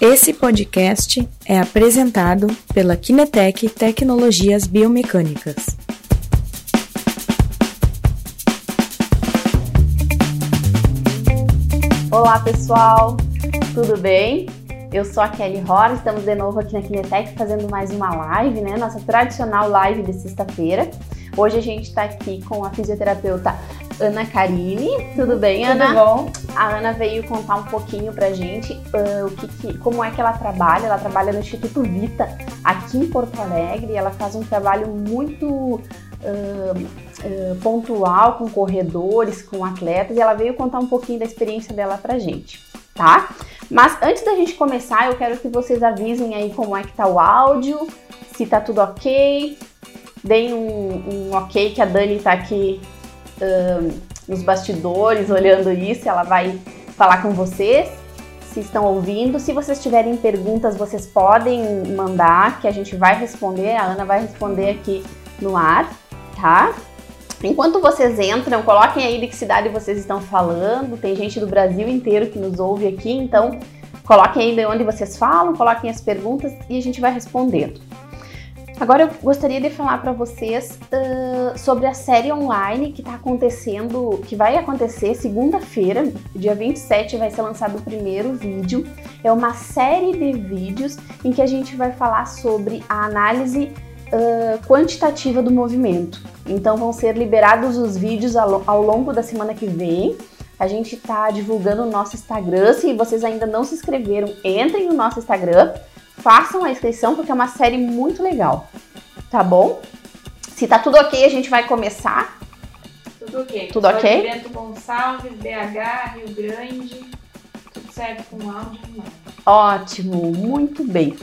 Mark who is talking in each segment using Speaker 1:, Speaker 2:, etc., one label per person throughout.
Speaker 1: Esse podcast é apresentado pela Kinetec Tecnologias Biomecânicas.
Speaker 2: Olá pessoal, tudo bem? Eu sou a Kelly Horn, estamos de novo aqui na Kinetec fazendo mais uma live, né? Nossa tradicional live de sexta-feira. Hoje a gente está aqui com a fisioterapeuta Ana Karine. Tudo bem,
Speaker 3: Tudo
Speaker 2: Ana?
Speaker 3: Tudo bom?
Speaker 2: A Ana veio contar um pouquinho pra gente uh, o que, que, como é que ela trabalha. Ela trabalha no Instituto Vita, aqui em Porto Alegre. Ela faz um trabalho muito uh, uh, pontual com corredores, com atletas. E ela veio contar um pouquinho da experiência dela pra gente, tá? Mas antes da gente começar, eu quero que vocês avisem aí como é que tá o áudio, se tá tudo ok. Deem um, um ok que a Dani tá aqui uh, nos bastidores olhando isso, ela vai falar com vocês, se estão ouvindo. Se vocês tiverem perguntas, vocês podem mandar, que a gente vai responder, a Ana vai responder aqui no ar, tá? Enquanto vocês entram, coloquem aí de que cidade vocês estão falando. Tem gente do Brasil inteiro que nos ouve aqui, então coloquem aí de onde vocês falam, coloquem as perguntas e a gente vai respondendo. Agora eu gostaria de falar para vocês uh, sobre a série online que está acontecendo, que vai acontecer segunda-feira, dia 27, vai ser lançado o primeiro vídeo. É uma série de vídeos em que a gente vai falar sobre a análise uh, quantitativa do movimento. Então vão ser liberados os vídeos ao, ao longo da semana que vem. A gente está divulgando no nosso Instagram. Se vocês ainda não se inscreveram, entrem no nosso Instagram façam a inscrição porque é uma série muito legal, tá bom? Se tá tudo ok, a gente vai começar.
Speaker 3: Tudo ok.
Speaker 2: Tudo ok?
Speaker 3: Bento Gonçalves, BH, Rio Grande, tudo certo com áudio e
Speaker 2: Ótimo, muito bem.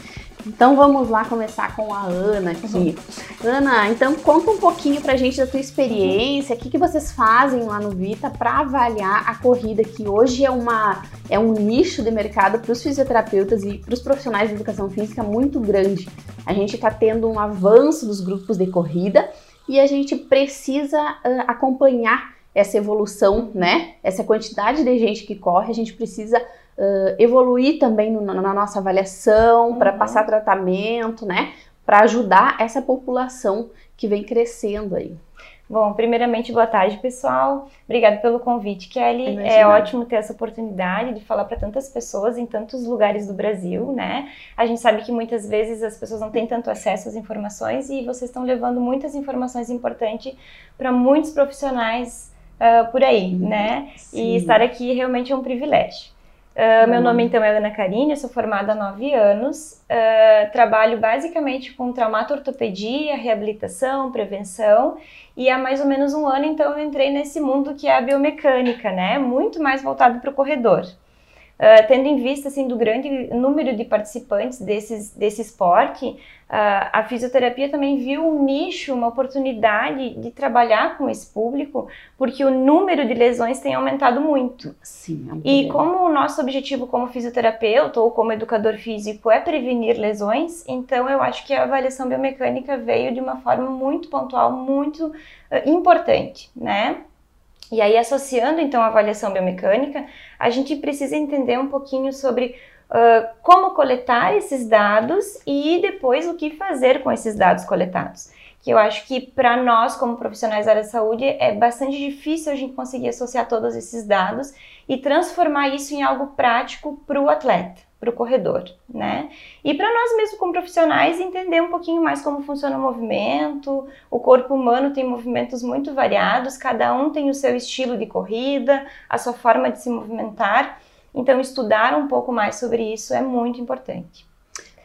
Speaker 2: Então vamos lá começar com a Ana aqui. Uhum. Ana, então conta um pouquinho pra gente da tua experiência, o que, que vocês fazem lá no Vita para avaliar a corrida, que hoje é, uma, é um nicho de mercado para os fisioterapeutas e para os profissionais de educação física muito grande. A gente está tendo um avanço dos grupos de corrida e a gente precisa uh, acompanhar essa evolução, né? Essa quantidade de gente que corre, a gente precisa uh, evoluir também no, na nossa avaliação, uhum. para passar tratamento, né? Para ajudar essa população que vem crescendo aí.
Speaker 4: Bom, primeiramente, boa tarde, pessoal. Obrigada pelo convite, Kelly. Imagina. É ótimo ter essa oportunidade de falar para tantas pessoas em tantos lugares do Brasil, né? A gente sabe que muitas vezes as pessoas não têm tanto acesso às informações e vocês estão levando muitas informações importantes para muitos profissionais uh, por aí, uhum. né? Sim. E estar aqui realmente é um privilégio. Uh, meu nome então é Ana Karine, sou formada há nove anos, uh, trabalho basicamente com traumato-ortopedia, reabilitação, prevenção e há mais ou menos um ano então eu entrei nesse mundo que é a biomecânica, né? Muito mais voltado para o corredor. Uh, tendo em vista assim do grande número de participantes desses, desse esporte, uh, a fisioterapia também viu um nicho, uma oportunidade de trabalhar com esse público, porque o número de lesões tem aumentado muito.
Speaker 2: Sim, é
Speaker 4: e como o nosso objetivo como fisioterapeuta ou como educador físico é prevenir lesões, então eu acho que a avaliação biomecânica veio de uma forma muito pontual, muito uh, importante, né? E aí, associando então a avaliação biomecânica, a gente precisa entender um pouquinho sobre uh, como coletar esses dados e depois o que fazer com esses dados coletados. Que eu acho que para nós, como profissionais da área da saúde, é bastante difícil a gente conseguir associar todos esses dados e transformar isso em algo prático para o atleta para o corredor, né? E para nós mesmos como profissionais entender um pouquinho mais como funciona o movimento. O corpo humano tem movimentos muito variados, cada um tem o seu estilo de corrida, a sua forma de se movimentar. Então estudar um pouco mais sobre isso é muito importante.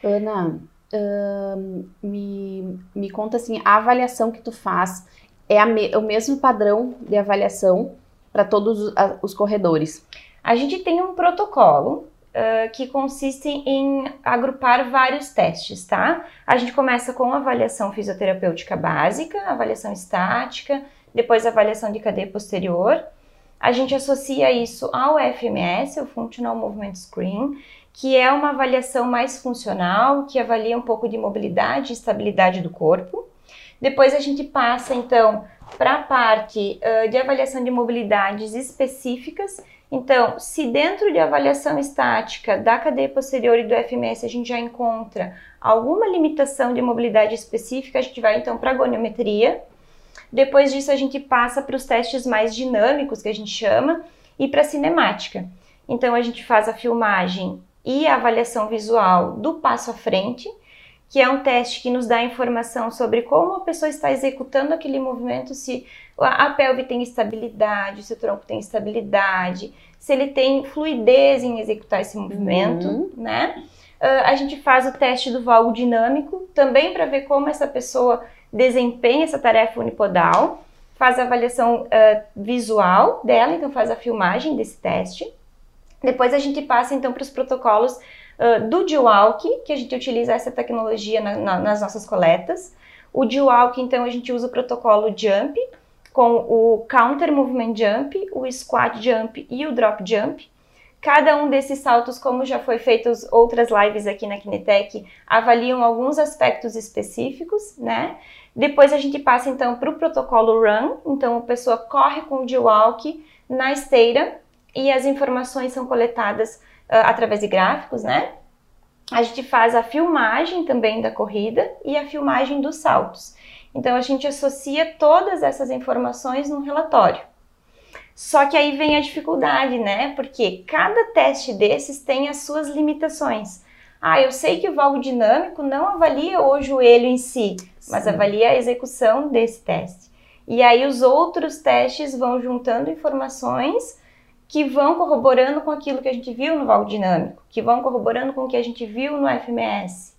Speaker 2: Ana, uh, me, me conta assim, a avaliação que tu faz é me, o mesmo padrão de avaliação para todos os corredores?
Speaker 4: A gente tem um protocolo uh, que consiste em agrupar vários testes, tá? A gente começa com avaliação fisioterapêutica básica, avaliação estática, depois avaliação de cadeia posterior. A gente associa isso ao FMS, o Functional Movement Screen, que é uma avaliação mais funcional, que avalia um pouco de mobilidade e estabilidade do corpo. Depois a gente passa então para a parte uh, de avaliação de mobilidades específicas, Então, se dentro de avaliação estática da cadeia posterior e do FMS a gente já encontra alguma limitação de mobilidade específica, a gente vai então para a goniometria. Depois disso, a gente passa para os testes mais dinâmicos, que a gente chama, e para a cinemática. Então, a gente faz a filmagem e a avaliação visual do passo à frente, que é um teste que nos dá informação sobre como a pessoa está executando aquele movimento, se a pelve tem estabilidade, se o tronco tem estabilidade, se ele tem fluidez em executar esse movimento, uhum. né? Uh, a gente faz o teste do valgo dinâmico, também para ver como essa pessoa desempenha essa tarefa unipodal, faz a avaliação uh, visual dela, então faz a filmagem desse teste. Depois a gente passa então para os protocolos uh, do G-Walk, que a gente utiliza essa tecnologia na, na, nas nossas coletas. O G-Walk, então, a gente usa o protocolo Jump, com o Counter Movement Jump, o Squat Jump e o Drop Jump. Cada um desses saltos, como já foi feito outras lives aqui na Kinetec, avaliam alguns aspectos específicos, né? Depois a gente passa então para o protocolo Run, então a pessoa corre com o G-Walk na esteira e as informações são coletadas através de gráficos, né? A gente faz a filmagem também da corrida e a filmagem dos saltos. Então a gente associa todas essas informações num relatório. Só que aí vem a dificuldade, né? Porque cada teste desses tem as suas limitações. Ah, eu sei que o valgo dinâmico não avalia o joelho em si, mas Sim. avalia a execução desse teste. E aí os outros testes vão juntando informações que vão corroborando com aquilo que a gente viu no valgo dinâmico, que vão corroborando com o que a gente viu no FMS.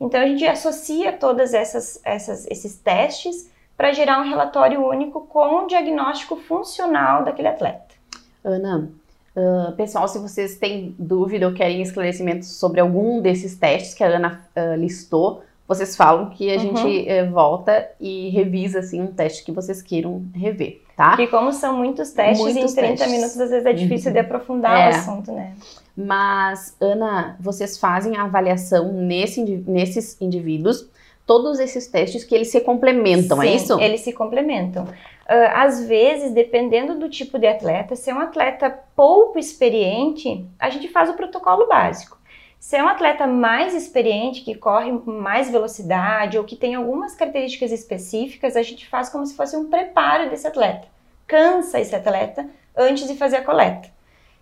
Speaker 4: Então a gente associa todas essas, essas esses testes para gerar um relatório único com um diagnóstico funcional daquele atleta.
Speaker 2: Ana, uh, pessoal, se vocês têm dúvida ou querem esclarecimentos sobre algum desses testes que a Ana uh, listou, vocês falam que a uhum. gente uh, volta e revisa assim um teste que vocês queiram rever tá?
Speaker 4: E como são muitos testes, muitos em 30 testes. minutos às vezes é difícil uhum. de aprofundar é. o assunto, né?
Speaker 2: Mas, Ana, vocês fazem a avaliação nesse, nesses indivíduos, todos esses testes que eles se complementam,
Speaker 4: é
Speaker 2: Sim, é isso?
Speaker 4: eles se complementam. Uh, às vezes, dependendo do tipo de atleta, se é um atleta pouco experiente, a gente faz o protocolo básico. Se é um atleta mais experiente, que corre mais velocidade ou que tem algumas características específicas, a gente faz como se fosse um preparo desse atleta. Cansa esse atleta antes de fazer a coleta.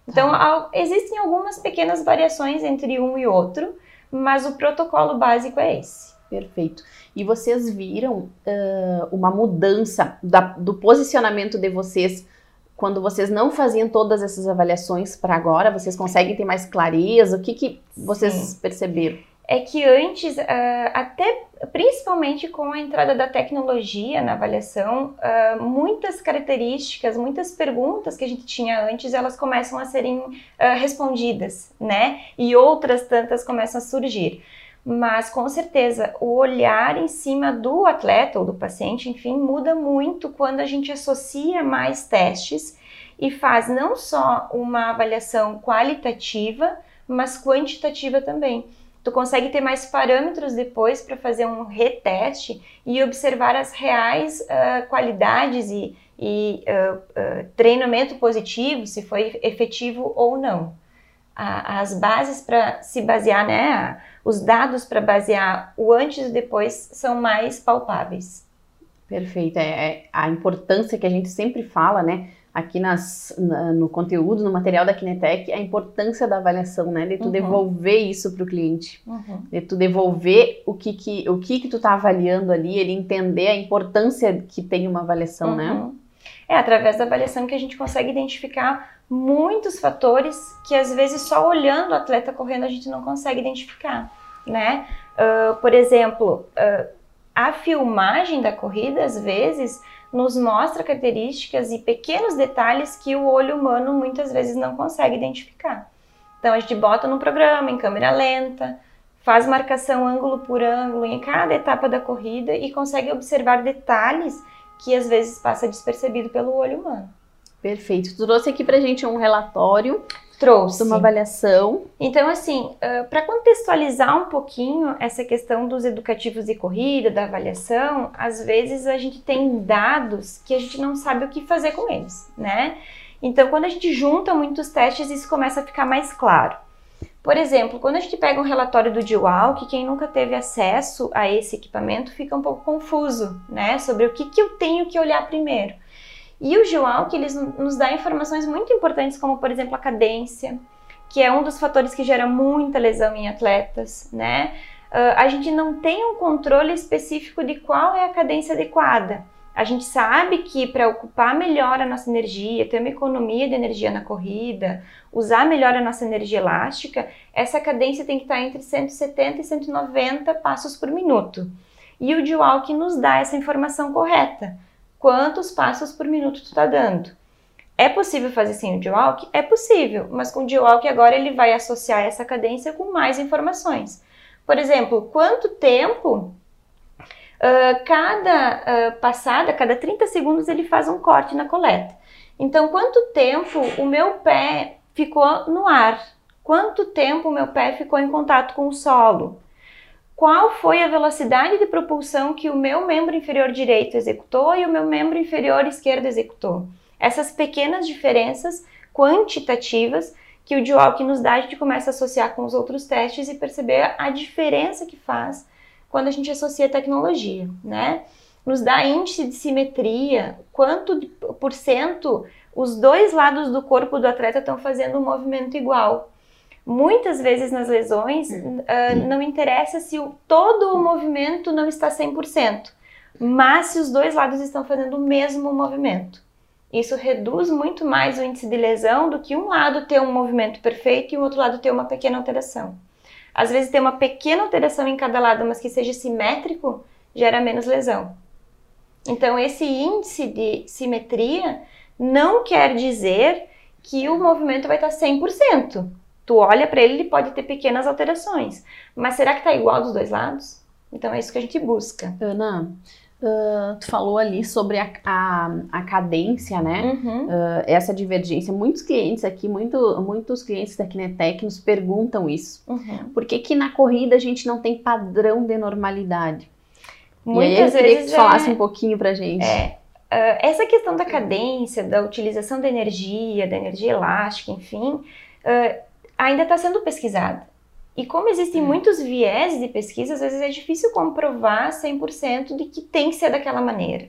Speaker 4: Então, ah. existem algumas pequenas variações entre um e outro, mas o protocolo básico é esse.
Speaker 2: Perfeito. E vocês viram uh, uma mudança da, do posicionamento de vocês quando vocês não faziam todas essas avaliações para agora, vocês conseguem ter mais clareza? O que, que vocês Sim. perceberam?
Speaker 4: É que antes, uh, até principalmente com a entrada da tecnologia na avaliação, uh, muitas características, muitas perguntas que a gente tinha antes, elas começam a serem uh, respondidas, né? E outras tantas começam a surgir mas com certeza o olhar em cima do atleta ou do paciente, enfim, muda muito quando a gente associa mais testes e faz não só uma avaliação qualitativa, mas quantitativa também. Tu consegue ter mais parâmetros depois para fazer um reteste e observar as reais uh, qualidades e, e uh, uh, treinamento positivo, se foi efetivo ou não. as bases para se basear, né? Os dados para basear o antes e depois são mais palpáveis.
Speaker 2: Perfeito. É, é, a importância que a gente sempre fala, né? Aqui nas, na, no conteúdo, no material da Kinetec, a importância da avaliação, né? De tu uhum. devolver isso para o cliente. Uhum. De tu devolver o que, que, o que, que tu tá avaliando ali, ele entender a importância que tem uma avaliação, né? uhum. né?
Speaker 4: É através da avaliação que a gente consegue identificar muitos fatores que às vezes só olhando o atleta correndo a gente não consegue identificar, né? Uh, por exemplo, uh, a filmagem da corrida às vezes nos mostra características e pequenos detalhes que o olho humano muitas vezes não consegue identificar. Então a gente bota no programa em câmera lenta, faz marcação ângulo por ângulo em cada etapa da corrida e consegue observar detalhes que às vezes passa despercebido pelo olho humano.
Speaker 2: Perfeito. Tu trouxe aqui pra gente um relatório.
Speaker 4: Trouxe.
Speaker 2: Uma avaliação.
Speaker 4: Então, assim, para contextualizar um pouquinho essa questão dos educativos de corrida, da avaliação, às vezes a gente tem dados que a gente não sabe o que fazer com eles, né? Então, quando a gente junta muitos testes, isso começa a ficar mais claro. Por exemplo, quando a gente pega um relatório do DIWAL, que quem nunca teve acesso a esse equipamento fica um pouco confuso, né, sobre o que, que eu tenho que olhar primeiro. E o GWAL, que eles nos dá informações muito importantes, como por exemplo a cadência, que é um dos fatores que gera muita lesão em atletas, né? Uh, a gente não tem um controle específico de qual é a cadência adequada. A gente sabe que para ocupar melhor a nossa energia, ter uma economia de energia na corrida, usar melhor a nossa energia elástica, essa cadência tem que estar entre 170 e 190 passos por minuto. E o que nos dá essa informação correta. Quantos passos por minuto tu está dando? É possível fazer sem o G-Walk? É possível, mas com o G-Walk agora ele vai associar essa cadência com mais informações. Por exemplo, quanto tempo uh, cada uh, passada, cada 30 segundos ele faz um corte na coleta. Então, quanto tempo o meu pé ficou no ar? Quanto tempo o meu pé ficou em contato com o solo? Qual foi a velocidade de propulsão que o meu membro inferior direito executou e o meu membro inferior esquerdo executou? Essas pequenas diferenças quantitativas que o Dioalk nos dá, a gente começa a associar com os outros testes e perceber a diferença que faz quando a gente associa tecnologia, né? Nos dá índice de simetria, quanto por cento os dois lados do corpo do atleta estão fazendo um movimento igual. Muitas vezes nas lesões uh, não interessa se o, todo o movimento não está 100%, mas se os dois lados estão fazendo o mesmo movimento. Isso reduz muito mais o índice de lesão do que um lado ter um movimento perfeito e o outro lado ter uma pequena alteração. Às vezes, ter uma pequena alteração em cada lado, mas que seja simétrico, gera menos lesão. Então, esse índice de simetria não quer dizer que o movimento vai estar 100%. Tu olha para ele, ele pode ter pequenas alterações. Mas será que está igual dos dois lados? Então, é isso que a gente busca.
Speaker 2: Ana, Uh, tu falou ali sobre a, a, a cadência, né? Uhum. Uh, essa divergência. Muitos clientes aqui, muito, muitos clientes da Kinetec nos perguntam isso. Uhum. Por que, que na corrida a gente não tem padrão de normalidade? Muitas e aí eu queria que tu falasse é... um pouquinho pra gente.
Speaker 4: É. Uh, essa questão da cadência, da utilização da energia, da energia elástica, enfim, ainda está sendo pesquisada. E como existem hum. muitos viés de pesquisa, às vezes é difícil comprovar 100% de que tem que ser daquela maneira.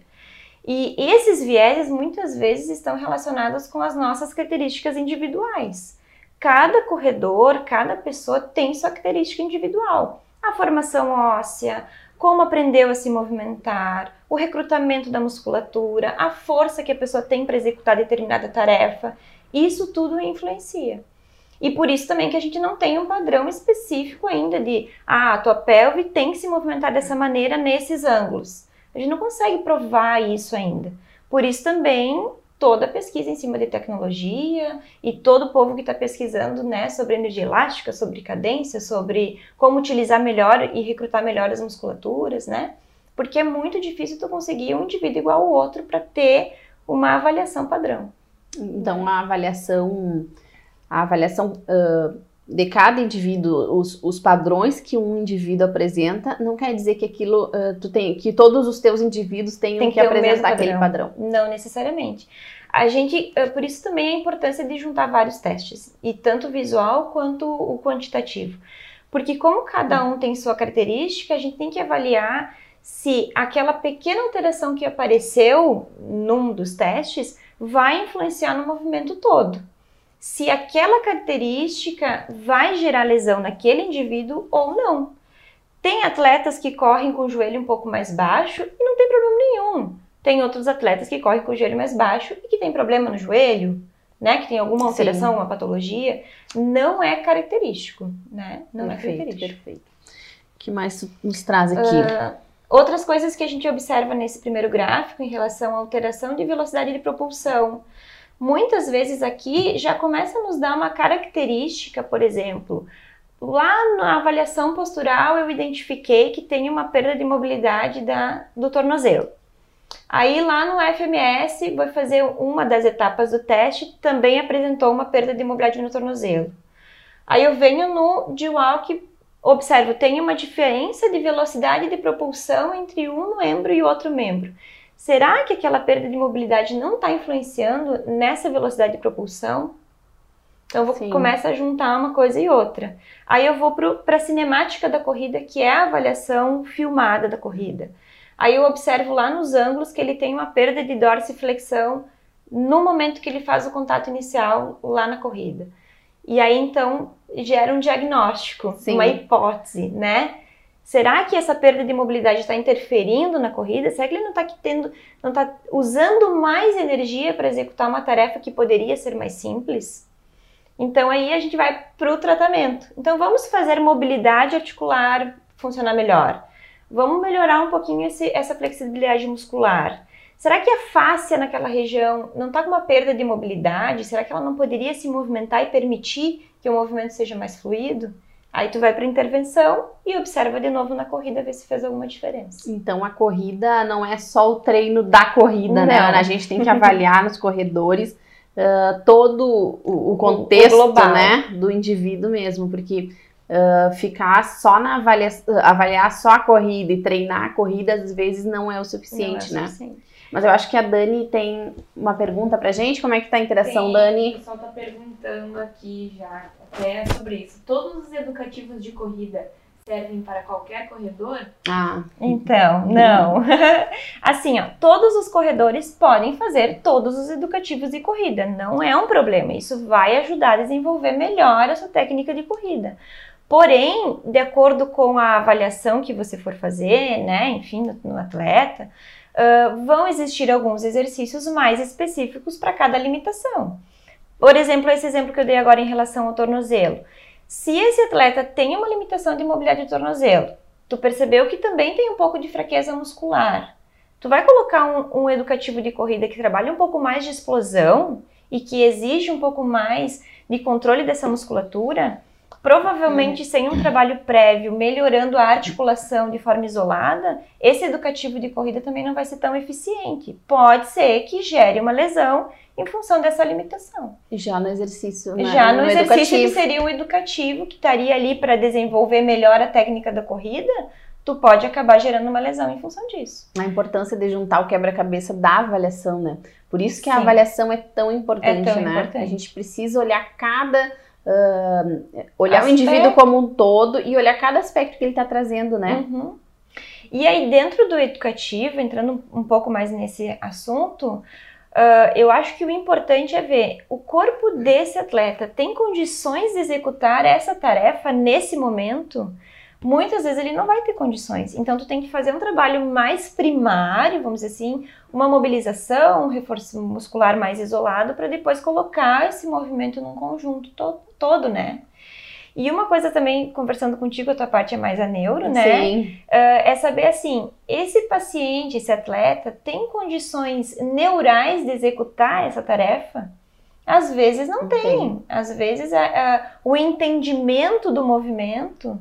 Speaker 4: E esses vieses muitas vezes estão relacionados com as nossas características individuais. Cada corredor, cada pessoa tem sua característica individual. A formação óssea, como aprendeu a se movimentar, o recrutamento da musculatura, a força que a pessoa tem para executar determinada tarefa. Isso tudo influencia. E por isso também que a gente não tem um padrão específico ainda de, ah, a tua pelve tem que se movimentar dessa maneira nesses ângulos. A gente não consegue provar isso ainda. Por isso também toda a pesquisa em cima de tecnologia e todo o povo que está pesquisando né, sobre energia elástica, sobre cadência, sobre como utilizar melhor e recrutar melhor as musculaturas, né? Porque é muito difícil tu conseguir um indivíduo igual ao outro para ter uma avaliação padrão.
Speaker 2: Então, a avaliação a avaliação uh, de cada indivíduo, os, os, padrões que um indivíduo apresenta, não quer dizer que aquilo uh, tu tem, que todos os teus indivíduos tenham tem que, que apresentar aquele padrão.
Speaker 4: Não necessariamente. A gente, uh, por isso também a importância de juntar vários testes, e tanto o visual quanto o quantitativo. Porque como cada um tem sua característica, a gente tem que avaliar se aquela pequena alteração que apareceu num dos testes vai influenciar no movimento todo se aquela característica vai gerar lesão naquele indivíduo ou não. Tem atletas que correm com o joelho um pouco mais baixo e não tem problema nenhum. Tem outros atletas que correm com o joelho mais baixo e que tem problema no joelho, né? Que tem alguma alteração, Sim. uma patologia. Não é característico, né? Não
Speaker 2: é perfeito, é característico. Perfeito. O que mais nos traz aqui? Uh,
Speaker 4: outras coisas que a gente observa nesse primeiro gráfico em relação à alteração de velocidade de propulsão muitas vezes aqui já começa a nos dar uma característica, por exemplo, lá na avaliação postural eu identifiquei que tem uma perda de mobilidade da, do tornozelo. Aí lá no FMS, vou fazer uma das etapas do teste, também apresentou uma perda de mobilidade no tornozelo. Aí eu venho no D-Walk, observo, tem uma diferença de velocidade de propulsão entre um membro e outro membro. Será que aquela perda de mobilidade não está influenciando nessa velocidade de propulsão? Então eu começo a juntar uma coisa e outra. Aí eu vou para a cinemática da corrida, que é a avaliação filmada da corrida. Aí eu observo lá nos ângulos que ele tem uma perda de dorsiflexão no momento que ele faz o contato inicial lá na corrida. E aí então gera um diagnóstico, Sim. uma hipótese, né? Será que essa perda de mobilidade está interferindo na corrida? Será que ele não está tendo, não está usando mais energia para executar uma tarefa que poderia ser mais simples? Então aí a gente vai para o tratamento. Então vamos fazer mobilidade articular funcionar melhor. Vamos melhorar um pouquinho esse, essa flexibilidade muscular. Será que a fáscia naquela região não está com uma perda de mobilidade? Será que ela não poderia se movimentar e permitir que o movimento seja mais fluido? Aí tu vai para intervenção e observa de novo na corrida ver se fez alguma diferença.
Speaker 2: Então a corrida não é só o treino da corrida, né, não. né? A gente tem que avaliar nos corredores uh, todo o, o contexto, o né, do indivíduo mesmo, porque uh, ficar só na avalia avaliar só a corrida e treinar a corrida às vezes não é o suficiente, não é né? Suficiente. Mas eu acho que a Dani tem uma pergunta pra gente. Como é que tá a interação,
Speaker 3: tem,
Speaker 2: Dani?
Speaker 3: O pessoal tá perguntando aqui já até sobre isso. Todos os educativos de corrida servem para qualquer corredor?
Speaker 4: Ah, então, não. assim, ó, todos os corredores podem fazer todos os educativos de corrida, não é um problema. Isso vai ajudar a desenvolver melhor a sua técnica de corrida. Porém, de acordo com a avaliação que você for fazer, né, enfim, no, no atleta, uh, vão existir alguns exercícios mais específicos para cada limitação. Por exemplo, esse exemplo que eu dei agora em relação ao tornozelo. Se esse atleta tem uma limitação de mobilidade de tornozelo, tu percebeu que também tem um pouco de fraqueza muscular, tu vai colocar um, um educativo de corrida que trabalha um pouco mais de explosão e que exige um pouco mais de controle dessa musculatura, provavelmente sem um trabalho prévio, melhorando a articulação de forma isolada, esse educativo de corrida também não vai ser tão eficiente. Pode ser que gere uma lesão em função dessa limitação.
Speaker 2: Já no exercício, né?
Speaker 4: Já no, no exercício educativo. que seria o educativo, que estaria ali para desenvolver melhor a técnica da corrida, tu pode acabar gerando uma lesão em função disso.
Speaker 2: A importância de juntar o quebra-cabeça da avaliação, né? Por isso que Sim. a avaliação é tão importante, é tão né? Importante. A gente precisa olhar cada uh, olhar aspecto. o indivíduo como um todo e olhar cada aspecto que ele está trazendo, né?
Speaker 4: Uhum. E aí, dentro do educativo, entrando um pouco mais nesse assunto, Uh, eu acho que o importante é ver o corpo desse atleta tem condições de executar essa tarefa nesse momento. Muitas vezes ele não vai ter condições. Então tu tem que fazer um trabalho mais primário, vamos dizer assim, uma mobilização, um reforço muscular mais isolado para depois colocar esse movimento num conjunto todo, todo né? E uma coisa também, conversando contigo, a tua parte é mais a neuro, né? Sim. Uh, é saber assim, esse paciente, esse atleta, tem condições neurais de executar essa tarefa? Às vezes não tem. tem. Às vezes a, a, o entendimento do movimento,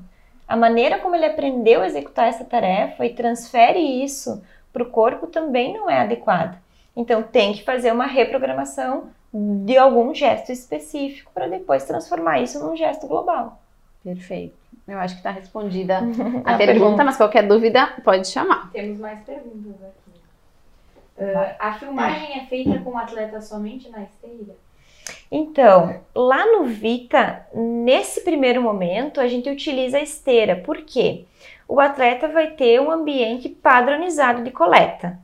Speaker 4: a maneira como ele aprendeu a executar essa tarefa e transfere isso para o corpo também não é adequada. Então tem que fazer uma reprogramação de algum gesto específico para depois transformar isso num gesto global.
Speaker 2: Perfeito. Eu acho que está respondida a, pergunta, pergunta, mas qualquer dúvida pode chamar.
Speaker 3: Temos mais perguntas aqui. Uh, a filmagem é feita com o atleta somente na esteira?
Speaker 4: Então, lá no Vita, nesse primeiro momento, a gente utiliza a esteira. Por quê? O atleta vai ter um ambiente padronizado de coleta.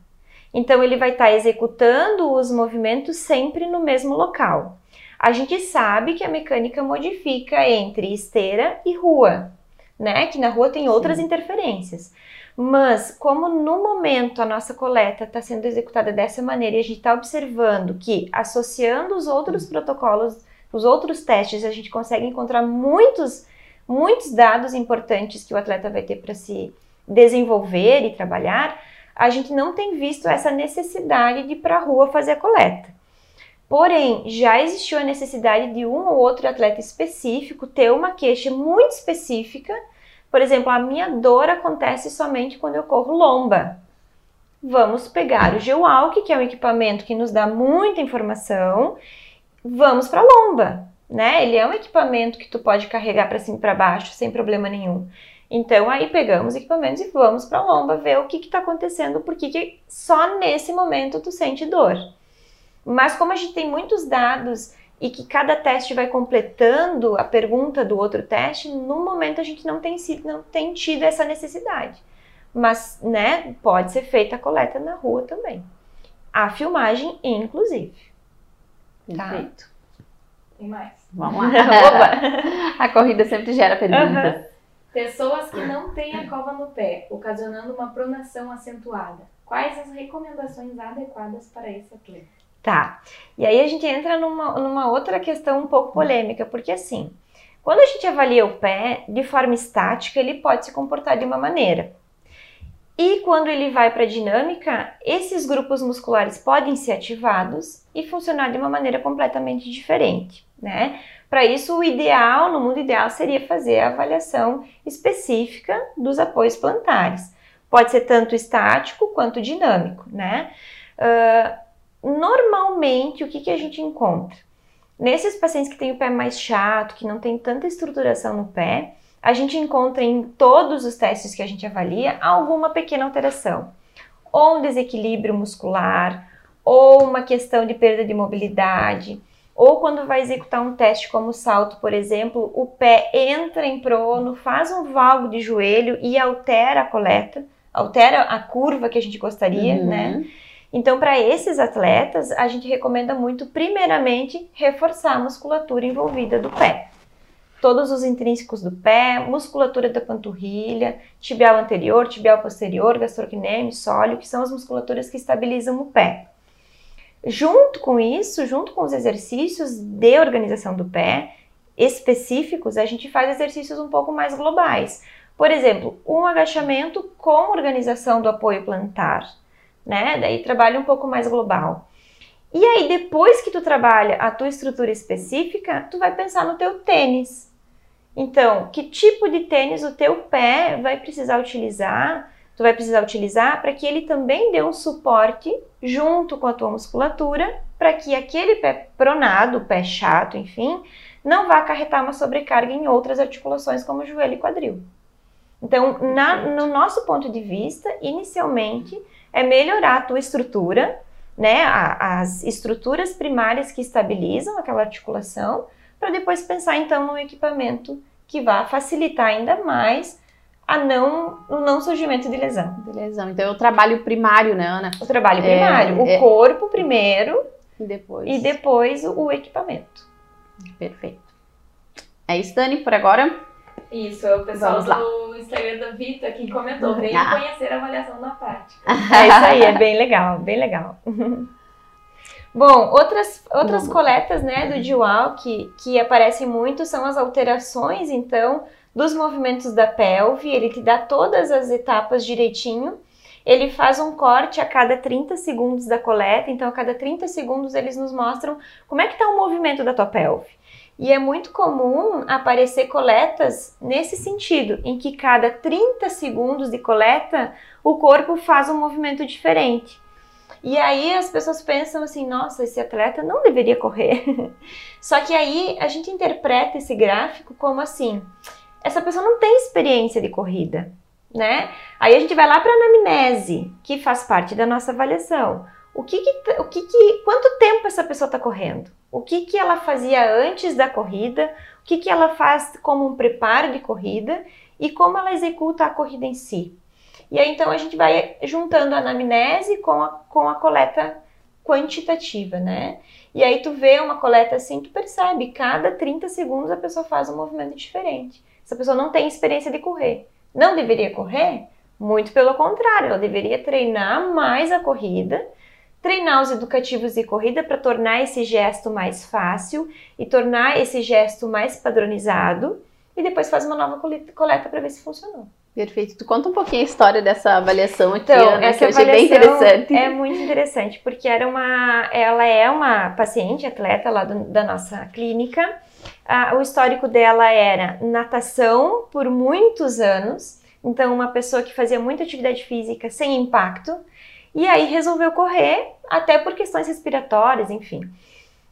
Speaker 4: Então ele vai estar tá executando os movimentos sempre no mesmo local. A gente sabe que a mecânica modifica entre esteira e rua, né? Que na rua tem outras Sim. interferências. Mas como no momento a nossa coleta está sendo executada dessa maneira e a gente está observando que associando os outros Sim. protocolos, os outros testes, a gente consegue encontrar muitos, muitos dados importantes que o atleta vai ter para se desenvolver e trabalhar a gente não tem visto essa necessidade de ir para a rua fazer a coleta. Porém, já existiu a necessidade de um ou outro atleta específico ter uma queixa muito específica. Por exemplo, a minha dor acontece somente quando eu corro lomba. Vamos pegar o GeoWalk, que é um equipamento que nos dá muita informação. Vamos para a lomba, né? Ele é um equipamento que tu pode carregar para cima e para baixo sem problema nenhum. Então aí pegamos equipamentos e vamos para a lomba ver o que está acontecendo, porque que só nesse momento tu sente dor. Mas como a gente tem muitos dados e que cada teste vai completando a pergunta do outro teste, no momento a gente não tem, não tem tido essa necessidade. Mas, né, pode ser feita a coleta na rua também. A filmagem, inclusive.
Speaker 2: Tá? Perfeito.
Speaker 3: E mais?
Speaker 2: Vamos lá. a corrida sempre gera perguntas. Uhum.
Speaker 3: Pessoas que não têm a cova no pé, ocasionando uma pronação acentuada. Quais as recomendações adequadas para esse atleta?
Speaker 4: Tá. E aí a gente entra numa, numa outra questão um pouco polêmica, porque assim, quando a gente avalia o pé de forma estática, ele pode se comportar de uma maneira. E quando ele vai para a dinâmica, esses grupos musculares podem ser ativados e funcionar de uma maneira completamente diferente, né? Para isso, o ideal, no mundo ideal, seria fazer a avaliação específica dos apoios plantares. Pode ser tanto estático quanto dinâmico, né? Uh, normalmente, o que, que a gente encontra? Nesses pacientes que têm o pé mais chato, que não tem tanta estruturação no pé, a gente encontra em todos os testes que a gente avalia alguma pequena alteração. Ou um desequilíbrio muscular, ou uma questão de perda de mobilidade, ou quando vai executar um teste como salto, por exemplo, o pé entra em prono, faz um valgo de joelho e altera a coleta, altera a curva que a gente gostaria, uhum. né? Então, para esses atletas, a gente recomenda muito, primeiramente, reforçar a musculatura envolvida do pé. Todos os intrínsecos do pé, musculatura da panturrilha, tibial anterior, tibial posterior, gastrocnêmio, sólio, que são as musculaturas que estabilizam o pé. Junto com isso, junto com os exercícios de organização do pé específicos, a gente faz exercícios um pouco mais globais. Por exemplo, um agachamento com organização do apoio plantar, né? Daí trabalha um pouco mais global. E aí, depois que tu trabalha a tua estrutura específica, tu vai pensar no teu tênis. Então, que tipo de tênis o teu pé vai precisar utilizar tu vai precisar utilizar para que ele também dê um suporte junto com a tua musculatura, para que aquele pé pronado, pé chato, enfim, não vá acarretar uma sobrecarga em outras articulações como joelho e quadril. Então, na, no nosso ponto de vista, inicialmente é melhorar a tua estrutura, né, a, as estruturas primárias que estabilizam aquela articulação, para depois pensar então no equipamento que vá facilitar ainda mais a não, o não surgimento de lesão.
Speaker 2: De lesão. Então é o trabalho primário, né, Ana?
Speaker 4: O trabalho primário. É, o é... corpo primeiro
Speaker 2: e depois,
Speaker 4: e depois o, o, equipamento.
Speaker 2: Perfeito. É isso, Dani, por agora?
Speaker 3: Isso, é o pessoal do Instagram da Vita que comentou. Venha ah. conhecer a avaliação na prática.
Speaker 4: É isso aí, é bem legal, bem legal. Bom, outras, outras coletas né, do Dual que, que aparecem muito são as alterações, então, dos movimentos da pelve, ele te dá todas as etapas direitinho. Ele faz um corte a cada 30 segundos da coleta, então a cada 30 segundos eles nos mostram como é que está o movimento da tua pelve. E é muito comum aparecer coletas nesse sentido, em que cada 30 segundos de coleta o corpo faz um movimento diferente. E aí as pessoas pensam assim: nossa, esse atleta não deveria correr. Só que aí a gente interpreta esse gráfico como assim: essa pessoa não tem experiência de corrida, né? Aí a gente vai lá para a anamnese, que faz parte da nossa avaliação. O que, que o que, que quanto tempo essa pessoa está correndo? O que, que ela fazia antes da corrida? O que, que ela faz como um preparo de corrida? E como ela executa a corrida em si? E aí então a gente vai juntando a anamnese com a, com a coleta quantitativa, né? E aí tu vê uma coleta assim, tu percebe, cada 30 segundos a pessoa faz um movimento diferente. Essa pessoa não tem experiência de correr. Não deveria correr? Muito pelo contrário, ela deveria treinar mais a corrida, treinar os educativos de corrida para tornar esse gesto mais fácil e tornar esse gesto mais padronizado e depois faz uma nova coleta para ver se funcionou.
Speaker 2: Perfeito. Tu conta um pouquinho a história dessa avaliação aqui, então, Ana, essa que eu achei bem interessante.
Speaker 4: É muito interessante, porque era uma, ela é uma paciente, atleta lá do, da nossa clínica, ah, o histórico dela era natação por muitos anos, então uma pessoa que fazia muita atividade física sem impacto, e aí resolveu correr, até por questões respiratórias, enfim.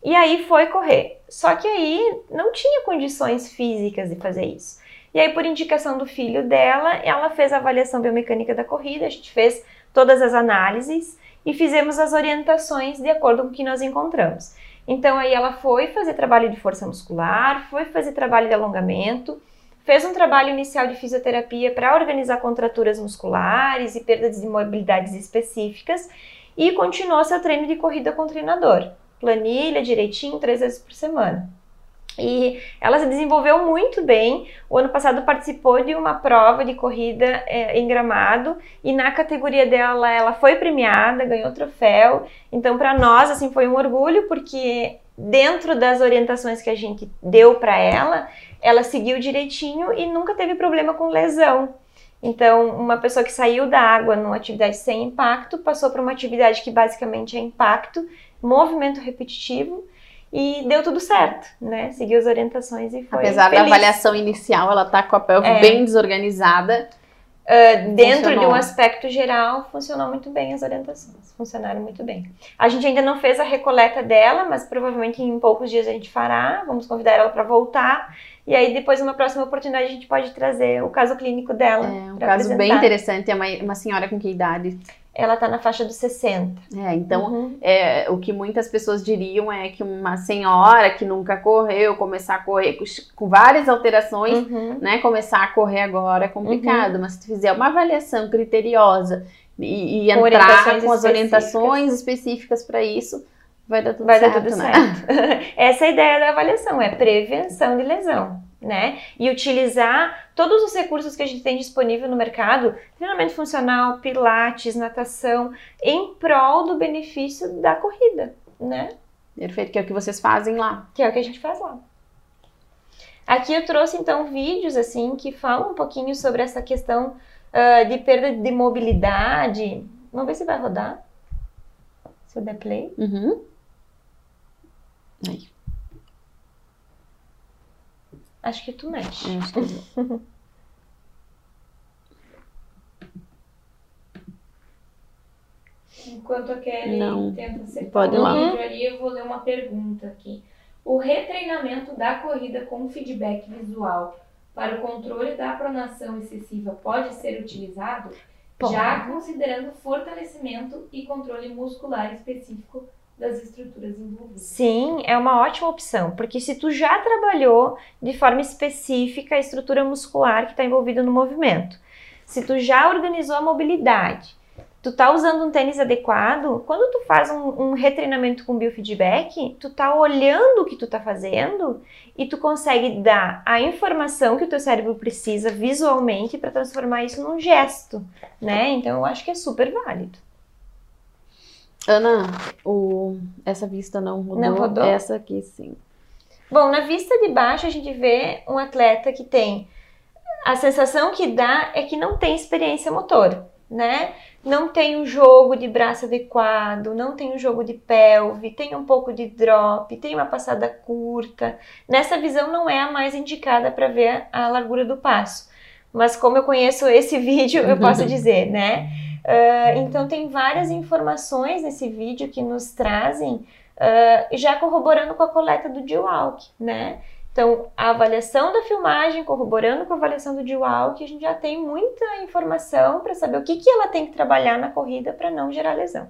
Speaker 4: E aí foi correr. Só que aí não tinha condições físicas de fazer isso. E aí, por indicação do filho dela, ela fez a avaliação biomecânica da corrida, a gente fez todas as análises e fizemos as orientações de acordo com o que nós encontramos. Então, aí ela foi fazer trabalho de força muscular, foi fazer trabalho de alongamento, fez um trabalho inicial de fisioterapia para organizar contraturas musculares e perdas de mobilidades específicas e continuou seu treino de corrida com o treinador. Planilha direitinho, três vezes por semana. E ela se desenvolveu muito bem. O ano passado participou de uma prova de corrida é, em gramado e na categoria dela ela foi premiada, ganhou troféu. Então para nós assim foi um orgulho porque dentro das orientações que a gente deu para ela, ela seguiu direitinho e nunca teve problema com lesão. Então, uma pessoa que saiu da água numa atividade sem impacto passou para uma atividade que basicamente é impacto, movimento repetitivo e deu tudo certo, né? Seguiu as orientações e foi.
Speaker 2: Apesar
Speaker 4: feliz.
Speaker 2: da avaliação inicial, ela tá com a pelve é. bem desorganizada.
Speaker 4: Uh, dentro funcionou. de um aspecto geral, funcionou muito bem as orientações, funcionaram muito bem. A gente ainda não fez a recoleta dela, mas provavelmente em poucos dias a gente fará. Vamos convidar ela para voltar. E aí, depois, numa próxima oportunidade, a gente pode trazer o caso clínico dela.
Speaker 2: É um caso apresentar. bem interessante. É uma, uma senhora com que idade?
Speaker 4: Ela está na faixa dos 60.
Speaker 2: É, então uhum. é, o que muitas pessoas diriam é que uma senhora que nunca correu, começar a correr com, com várias alterações, uhum. né? Começar a correr agora é complicado, uhum. mas se tu fizer uma avaliação criteriosa e, e com entrar com as orientações específicas para isso, vai dar tudo
Speaker 4: vai
Speaker 2: certo.
Speaker 4: Dar tudo
Speaker 2: né?
Speaker 4: certo. Essa é a ideia da avaliação, é prevenção de lesão né? E utilizar todos os recursos que a gente tem disponível no mercado, treinamento funcional, pilates, natação, em prol do benefício da corrida, né?
Speaker 2: Perfeito, que é o que vocês fazem lá.
Speaker 4: Que é o que a gente faz lá. Aqui eu trouxe então vídeos assim que falam um pouquinho sobre essa questão uh, de perda de mobilidade. Vamos ver se vai rodar. Se eu der play.
Speaker 2: Uhum.
Speaker 4: Aí. Acho que tu mexe.
Speaker 2: Acho que
Speaker 3: Enquanto a Kelly
Speaker 2: Não.
Speaker 3: tenta acertar
Speaker 2: Pode lá.
Speaker 3: ali, eu vou ler uma pergunta aqui. O retreinamento da corrida com feedback visual para o controle da pronação excessiva pode ser utilizado? Pode. Já considerando fortalecimento e controle muscular específico das estruturas envolvidas.
Speaker 4: Sim, é uma ótima opção, porque se tu já trabalhou de forma específica a estrutura muscular que está envolvida no movimento, se tu já organizou a mobilidade, tu tá usando um tênis adequado, quando tu faz um, um retreinamento com biofeedback, tu tá olhando o que tu tá fazendo e tu consegue dar a informação que o teu cérebro precisa visualmente para transformar isso num gesto, né? Então eu acho que é super válido.
Speaker 2: Ana, o, essa vista não rodou.
Speaker 4: Não rodou?
Speaker 2: Essa aqui sim.
Speaker 4: Bom, na vista de baixo a gente vê um atleta que tem a sensação que dá é que não tem experiência motora, né? Não tem um jogo de braço adequado, não tem um jogo de pelve, tem um pouco de drop, tem uma passada curta. Nessa visão não é a mais indicada para ver a largura do passo. Mas como eu conheço esse vídeo, eu posso dizer, né? Uh, então tem várias informações nesse vídeo que nos trazem uh, já corroborando com a coleta do D-Walk, né? Então, a avaliação da filmagem, corroborando com a avaliação do D-Walk, a gente já tem muita informação para saber o que, que ela tem que trabalhar na corrida para não gerar lesão.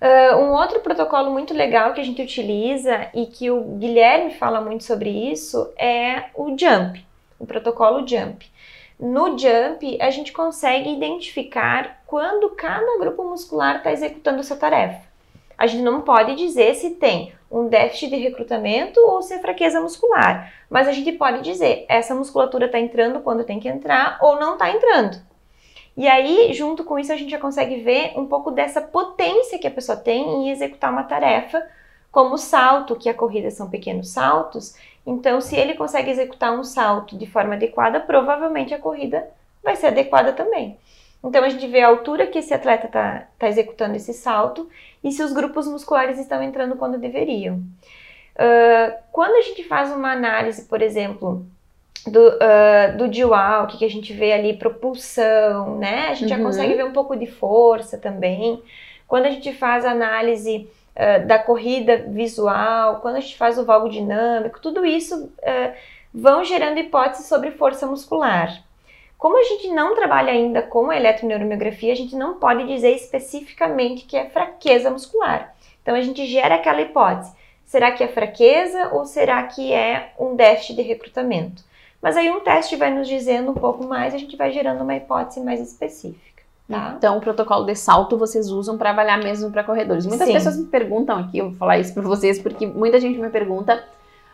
Speaker 4: Uh, um outro protocolo muito legal que a gente utiliza e que o Guilherme fala muito sobre isso é o JUMP, o protocolo JUMP. No jump, a gente consegue identificar quando cada grupo muscular está executando a sua tarefa. A gente não pode dizer se tem um déficit de recrutamento ou se é fraqueza muscular, mas a gente pode dizer essa musculatura está entrando quando tem que entrar ou não está entrando. E aí, junto com isso, a gente já consegue ver um pouco dessa potência que a pessoa tem em executar uma tarefa, como o salto, que a corrida são pequenos saltos, então, se ele consegue executar um salto de forma adequada, provavelmente a corrida vai ser adequada também. Então, a gente vê a altura que esse atleta está tá executando esse salto e se os grupos musculares estão entrando quando deveriam. Uh, quando a gente faz uma análise, por exemplo, do, uh, do dual, que a gente vê ali propulsão, né? A gente uhum. já consegue ver um pouco de força também. Quando a gente faz análise uh, da corrida visual, quando a gente faz o valgo dinâmico, tudo isso uh, vão gerando hipóteses sobre força muscular. Como a gente não trabalha ainda com a eletroneuromiografia, a gente não pode dizer especificamente que é fraqueza muscular. Então a gente gera aquela hipótese. Será que é fraqueza ou será que é um déficit de recrutamento? Mas aí um teste vai nos dizendo um pouco mais, a gente vai gerando uma hipótese mais específica. Tá?
Speaker 2: Então, o protocolo de salto vocês usam para avaliar mesmo para corredores. Muitas Sim. pessoas me perguntam aqui, eu vou falar isso para vocês, porque muita gente me pergunta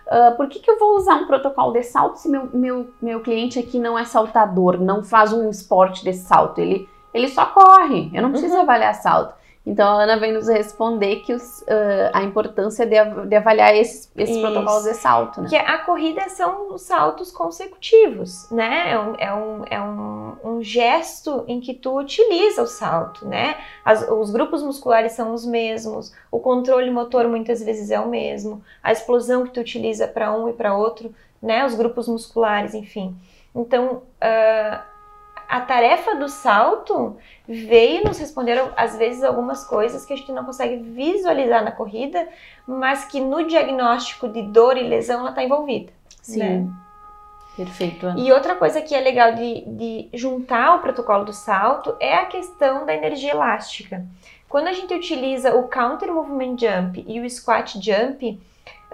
Speaker 2: uh, por que, que eu vou usar um protocolo de salto se meu, meu, meu cliente aqui não é saltador, não faz um esporte de salto, ele, ele só corre, eu não preciso uhum. avaliar salto. Então a Ana vem nos responder que os, uh, a importância de, de avaliar esses, esses protocolos de salto, né?
Speaker 4: Que a corrida são saltos consecutivos, né? É um, é um, é um, um gesto em que tu utiliza o salto, né? As, os grupos musculares são os mesmos, o controle motor muitas vezes é o mesmo, a explosão que tu utiliza para um e para outro, né? Os grupos musculares, enfim. Então, uh, a tarefa do salto veio nos responder, às vezes, algumas coisas que a gente não consegue visualizar na corrida, mas que no diagnóstico de dor e lesão ela está envolvida.
Speaker 2: Sim. Né? Perfeito. Ana.
Speaker 4: E outra coisa que é legal de, de juntar o protocolo do salto é a questão da energia elástica. Quando a gente utiliza o counter movement jump e o squat jump, uh,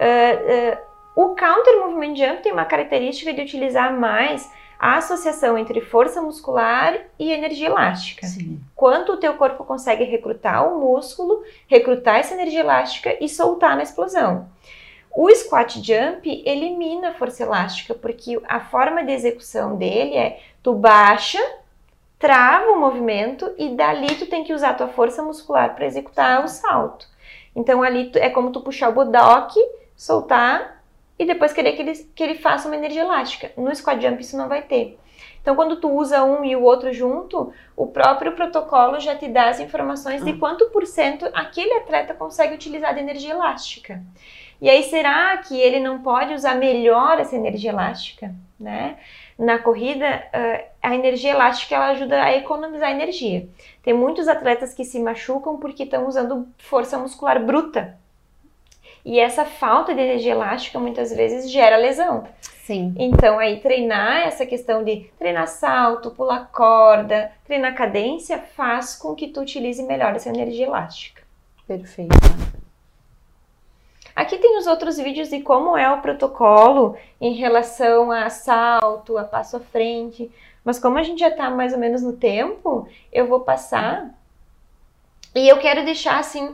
Speaker 4: uh, o counter movement jump tem uma característica de utilizar mais a associação entre força muscular e energia elástica. Sim. Quanto o teu corpo consegue recrutar o músculo, recrutar essa energia elástica e soltar na explosão. O squat jump elimina a força elástica, porque a forma de execução dele é tu baixa, trava o movimento e dali tu tem que usar a tua força muscular para executar o salto. Então ali é como tu puxar o bodoque, soltar e depois querer que ele, que ele faça uma energia elástica. No squat jump isso não vai ter. Então, quando tu usa um e o outro junto, o próprio protocolo já te dá as informações de ah. quanto por cento aquele atleta consegue utilizar de energia elástica. E aí, será que ele não pode usar melhor essa energia elástica, né? Na corrida, a energia elástica ela ajuda a economizar energia. Tem muitos atletas que se machucam porque estão usando força muscular bruta, e essa falta de energia elástica muitas vezes gera lesão.
Speaker 2: Sim.
Speaker 4: Então, aí treinar essa questão de treinar salto, pular corda, treinar cadência, faz com que tu utilize melhor essa energia elástica.
Speaker 2: Perfeito.
Speaker 4: Aqui tem os outros vídeos de como é o protocolo em relação a salto, a passo à frente. Mas como a gente já está mais ou menos no tempo, eu vou passar. E eu quero deixar assim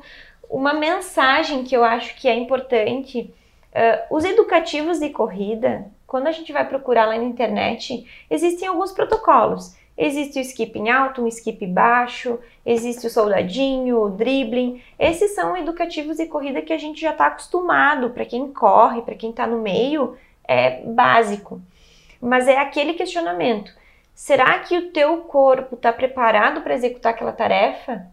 Speaker 4: uma mensagem que eu acho que é importante. Uh, os educativos de corrida, quando a gente vai procurar lá na internet, existem alguns protocolos. Existe o skipping alto, um skip baixo, existe o soldadinho, o dribbling. Esses são educativos de corrida que a gente já está acostumado. Para quem corre, para quem está no meio, é básico. Mas é aquele questionamento: será que o teu corpo está preparado para executar aquela tarefa?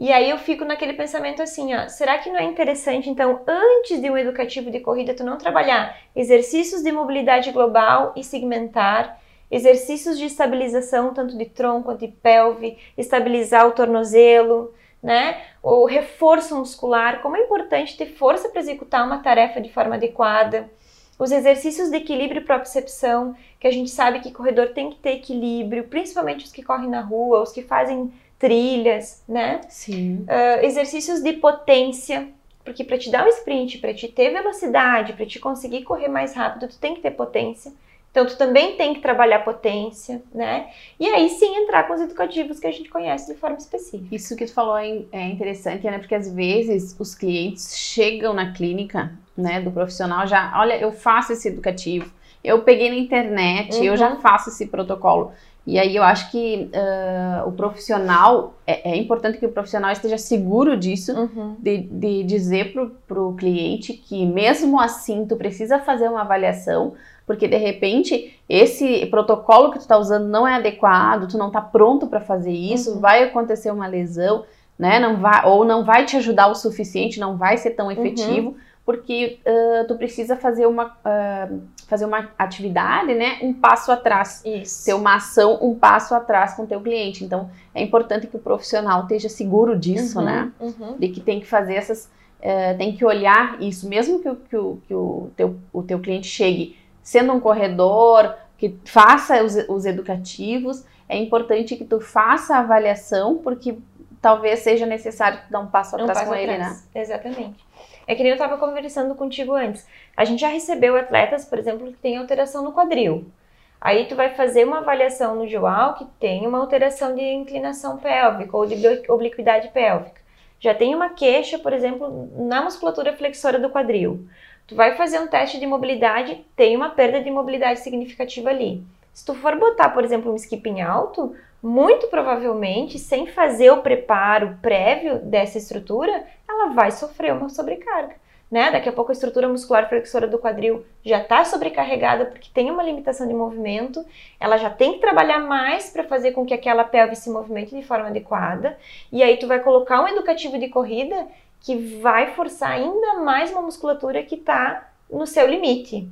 Speaker 4: E aí eu fico naquele pensamento assim, ó, será que não é interessante então, antes de um educativo de corrida, tu não trabalhar exercícios de mobilidade global e segmentar, exercícios de estabilização tanto de tronco quanto de pelve, estabilizar o tornozelo, né? O reforço muscular, como é importante ter força para executar uma tarefa de forma adequada. Os exercícios de equilíbrio e propriocepção, que a gente sabe que corredor tem que ter equilíbrio, principalmente os que correm na rua, os que fazem trilhas, né?
Speaker 2: Sim.
Speaker 4: Uh, exercícios de potência, porque para te dar um sprint, para te ter velocidade, para te conseguir correr mais rápido, tu tem que ter potência. Então, tu também tem que trabalhar potência, né? E aí sim entrar com os educativos que a gente conhece de forma específica.
Speaker 2: Isso que tu falou é, é interessante, né? Porque às vezes os clientes chegam na clínica, né, do profissional já, olha, eu faço esse educativo, eu peguei na internet, uhum. eu já uhum. faço esse protocolo. E aí eu acho que uh, o profissional, é, é, importante que o profissional esteja seguro disso, uhum. de, de dizer para o cliente que mesmo assim tu precisa fazer uma avaliação, porque de repente esse protocolo que tu está usando não é adequado, tu não está pronto para fazer isso, uhum. vai acontecer uma lesão, né? Não vai, ou não vai te ajudar o suficiente, não vai ser tão uhum. efetivo. Uhum porque uh, tu precisa fazer uma, uh, fazer uma atividade, né, um passo atrás.
Speaker 4: Isso.
Speaker 2: Ter uma ação um passo atrás com o teu cliente. Então, é importante que o profissional esteja seguro disso, uhum, né, uhum. de que tem que fazer essas, uh, tem que olhar isso, mesmo que, que, o, que o, teu, o teu cliente chegue sendo um corredor que faça os, os educativos, é importante que tu faça a avaliação, porque talvez seja necessário dar um passo atrás um passo com atrás. ele, né?
Speaker 4: Exatamente. É que nem eu estava conversando contigo antes. A gente já recebeu atletas, por exemplo, que têm alteração no quadril. Aí tu vai fazer uma avaliação no GEUAL que tem uma alteração de inclinação pélvica ou de obliquidade pélvica. Já tem uma queixa, por exemplo, na musculatura flexora do quadril. Tu vai fazer um teste de mobilidade, tem uma perda de mobilidade significativa ali. Se tu for botar, por exemplo, um skipping alto, muito provavelmente, sem fazer o preparo prévio dessa estrutura, ela vai sofrer uma sobrecarga né? Daqui a pouco a estrutura muscular flexora do quadril já está sobrecarregada porque tem uma limitação de movimento, ela já tem que trabalhar mais para fazer com que aquela pelve se movimente de forma adequada, e aí tu vai colocar um educativo de corrida que vai forçar ainda mais uma musculatura que está no seu limite.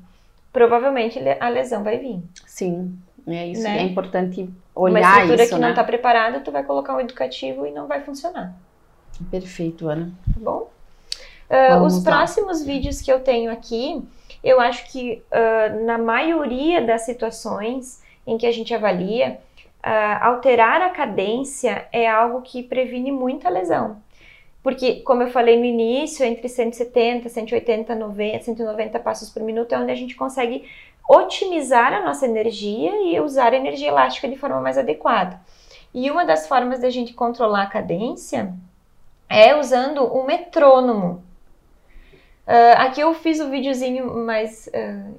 Speaker 4: Provavelmente a lesão vai vir.
Speaker 2: Sim, é isso. Né? É importante olhar isso. Uma
Speaker 4: estrutura
Speaker 2: isso,
Speaker 4: que
Speaker 2: né?
Speaker 4: não está preparada, tu vai colocar um educativo e não vai funcionar.
Speaker 2: Perfeito, Ana.
Speaker 4: Tá bom? Uh, os lá. próximos vídeos que eu tenho aqui, eu acho que uh, na maioria das situações em que a gente avalia, uh, alterar a cadência é algo que previne muita lesão. Porque, como eu falei no início, entre 170, 180, 90, 190 passos por minuto é onde a gente consegue otimizar a nossa energia e usar a energia elástica de forma mais adequada. E uma das formas da gente controlar a cadência é usando um metrônomo. Uh, aqui eu fiz o um videozinho mais uh,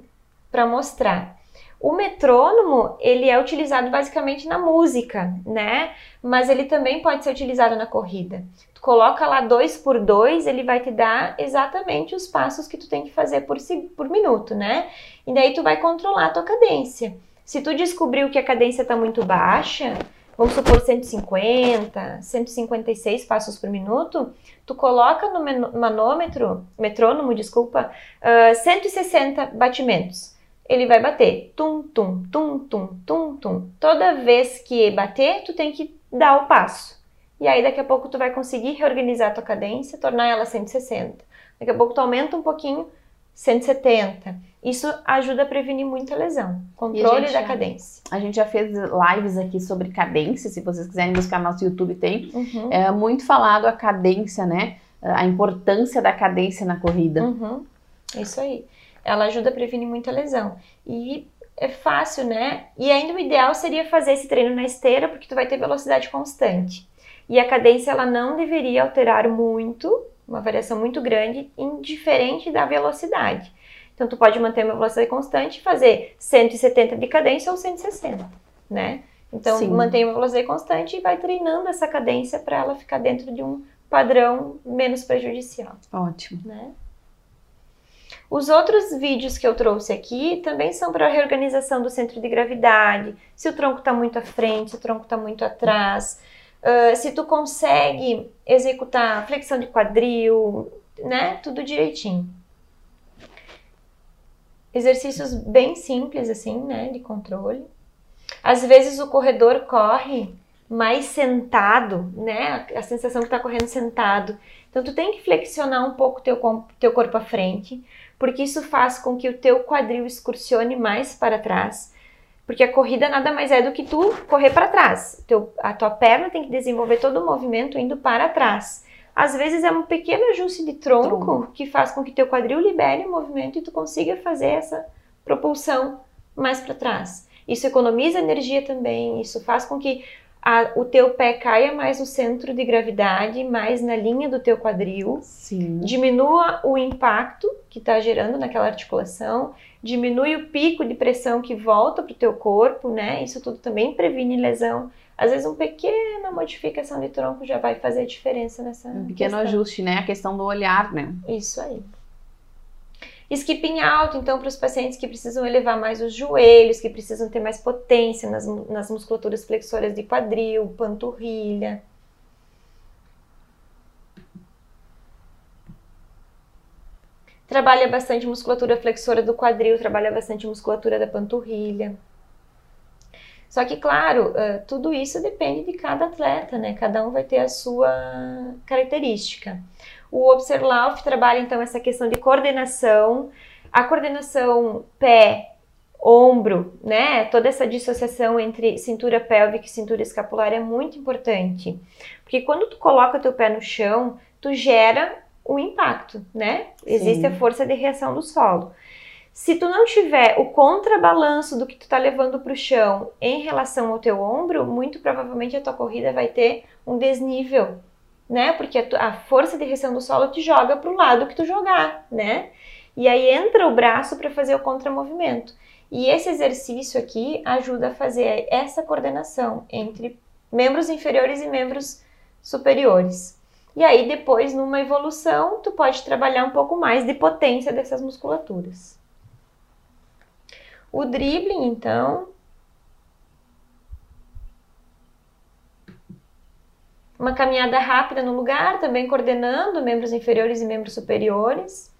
Speaker 4: para mostrar. O metrônomo, ele é utilizado basicamente na música, né? Mas ele também pode ser utilizado na corrida. Tu coloca lá dois por dois, ele vai te dar exatamente os passos que tu tem que fazer por, por minuto, né? E daí tu vai controlar a tua cadência. Se tu descobriu que a cadência está muito baixa, vamos supor 150, 156 passos por minuto, tu coloca no manômetro, metrônomo, desculpa, uh, 160 batimentos. Ele vai bater tum, tum, tum, tum, tum, tum. Toda vez que bater, tu tem que dar o passo. E aí daqui a pouco tu vai conseguir reorganizar a tua cadência, tornar ela 160. Daqui a pouco tu aumenta um pouquinho, 170. Isso ajuda a prevenir muita lesão. Controle da cadência.
Speaker 2: A gente já fez lives aqui sobre cadência, se vocês quiserem buscar no nosso YouTube tem. Uhum. É muito falado a cadência, né? A importância da cadência na corrida.
Speaker 4: Uhum. Isso aí. Ela ajuda a prevenir muita lesão. E é fácil, né? E ainda o ideal seria fazer esse treino na esteira, porque tu vai ter velocidade constante. E a cadência ela não deveria alterar muito, uma variação muito grande, indiferente da velocidade. Então, tu pode manter uma velocidade constante e fazer 170 de cadência ou 160, né? Então, Sim. mantém uma velocidade constante e vai treinando essa cadência para ela ficar dentro de um padrão menos prejudicial.
Speaker 2: Ótimo.
Speaker 4: Né? Os outros vídeos que eu trouxe aqui também são para reorganização do centro de gravidade, se o tronco está muito à frente, se o tronco está muito atrás, uh, se tu consegue executar flexão de quadril, né? Tudo direitinho exercícios bem simples assim, né, de controle. Às vezes o corredor corre mais sentado, né, a sensação que está correndo sentado. Então tu tem que flexionar um pouco teu teu corpo à frente, porque isso faz com que o teu quadril excursione mais para trás. Porque a corrida nada mais é do que tu correr para trás. Teu, a tua perna tem que desenvolver todo o movimento indo para trás. Às vezes é um pequeno ajuste de tronco, tronco, que faz com que teu quadril libere o movimento e tu consiga fazer essa propulsão mais para trás. Isso economiza energia também, isso faz com que a, o teu pé caia mais no centro de gravidade, mais na linha do teu quadril,
Speaker 2: Sim.
Speaker 4: diminua o impacto que está gerando naquela articulação, diminui o pico de pressão que volta para o teu corpo, né? Isso tudo também previne lesão. Às vezes, uma pequena modificação de tronco já vai fazer diferença nessa.
Speaker 2: Um pequeno questão. ajuste, né? A questão do olhar, né?
Speaker 4: Isso aí. Skipping alto, então, para os pacientes que precisam elevar mais os joelhos, que precisam ter mais potência nas, nas musculaturas flexoras de quadril, panturrilha. Trabalha bastante musculatura flexora do quadril, trabalha bastante musculatura da panturrilha. Só que, claro, uh, tudo isso depende de cada atleta, né? Cada um vai ter a sua característica. O Obserlauf trabalha, então, essa questão de coordenação, a coordenação pé ombro, né? Toda essa dissociação entre cintura pélvica e cintura escapular é muito importante. Porque quando tu coloca teu pé no chão, tu gera o impacto, né? Existe Sim. a força de reação do solo. Se tu não tiver o contrabalanço do que tu tá levando para o chão em relação ao teu ombro, muito provavelmente a tua corrida vai ter um desnível, né? Porque a, força de reação do solo te joga para o lado que tu jogar, né? E aí entra o braço para fazer o contramovimento. E esse exercício aqui ajuda a fazer essa coordenação entre membros inferiores e membros superiores. E aí depois, numa evolução, tu pode trabalhar um pouco mais de potência dessas musculaturas. O dribbling, então, uma caminhada rápida no lugar, também coordenando membros inferiores e membros superiores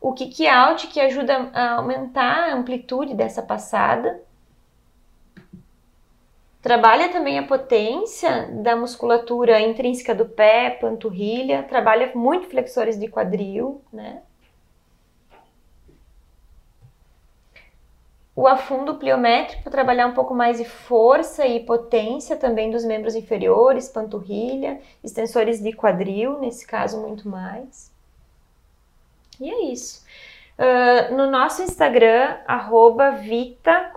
Speaker 4: o kick out que ajuda a aumentar a amplitude dessa passada. Trabalha também a potência da musculatura intrínseca do pé, panturrilha, trabalha muito flexores de quadril, né? O afundo pliométrico trabalhar um pouco mais de força e potência também dos membros inferiores, panturrilha, extensores de quadril, nesse caso muito mais. E é isso. Uh, no nosso Instagram, arroba Vita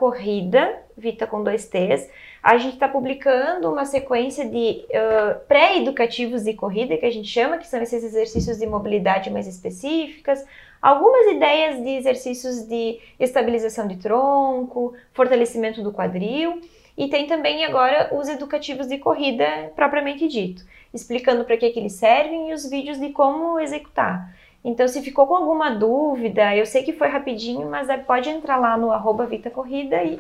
Speaker 4: Vita com dois T's, a gente está publicando uma sequência de uh, pré-educativos de corrida, que a gente chama, que são esses exercícios de mobilidade mais específicas, algumas ideias de exercícios de estabilização de tronco, fortalecimento do quadril, e tem também agora os educativos de corrida propriamente dito, explicando para que, que eles servem e os vídeos de como executar. Então, se ficou com alguma dúvida, eu sei que foi rapidinho, mas pode entrar lá no arroba Vita Corrida e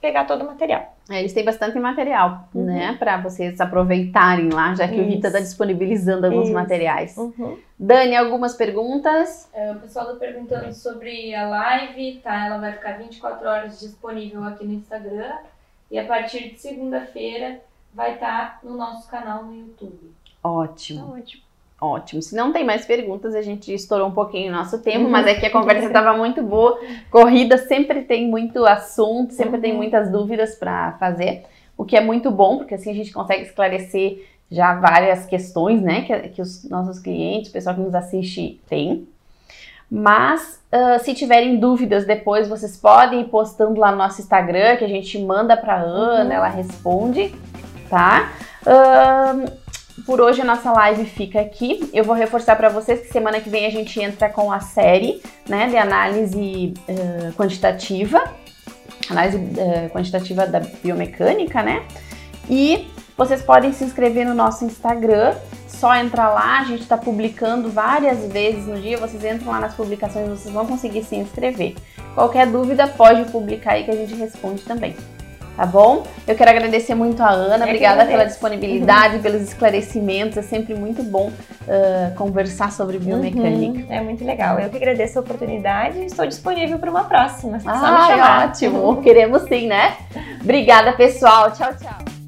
Speaker 4: pegar todo o material.
Speaker 2: É, eles têm bastante material, uhum. né, para vocês aproveitarem lá, já que Isso. o Vita está disponibilizando alguns Isso. materiais. Uhum. Dani, algumas perguntas?
Speaker 3: É, o pessoal está perguntando sobre a live, tá? Ela vai ficar 24 horas disponível aqui no Instagram e a partir de segunda-feira vai estar tá no nosso canal no YouTube.
Speaker 2: Ótimo. Tá ótimo. Ótimo. Se não tem mais perguntas, a gente estourou um pouquinho o nosso tempo, mas é que a conversa estava muito boa. Corrida sempre tem muito assunto, sempre tem uhum. muitas dúvidas para fazer, o que é muito bom, porque assim a gente consegue esclarecer já várias questões, né, que, que os nossos clientes, o pessoal que nos assiste tem. Mas uh, se tiverem dúvidas depois, vocês podem ir postando lá no nosso Instagram, que a gente manda para Ana, uhum. ela responde, tá? Uh, por hoje a nossa live fica aqui. Eu vou reforçar para vocês que semana que vem a gente entra com a série né, de análise uh, quantitativa, análise uh, quantitativa da biomecânica, né? E vocês podem se inscrever no nosso Instagram. Só entrar lá, a gente está publicando várias vezes no dia. Vocês entram lá nas publicações, vocês vão conseguir se inscrever. Qualquer dúvida, pode publicar aí que a gente responde também tá bom? Eu quero agradecer muito a Ana, obrigada pela disponibilidade, uhum. pelos esclarecimentos, é sempre muito bom uh, conversar sobre biomecânica.
Speaker 4: Uhum. É muito legal, eu que agradeço a oportunidade e estou disponível para uma próxima.
Speaker 2: Ah, ótimo, queremos sim, né? Obrigada pessoal, tchau, tchau.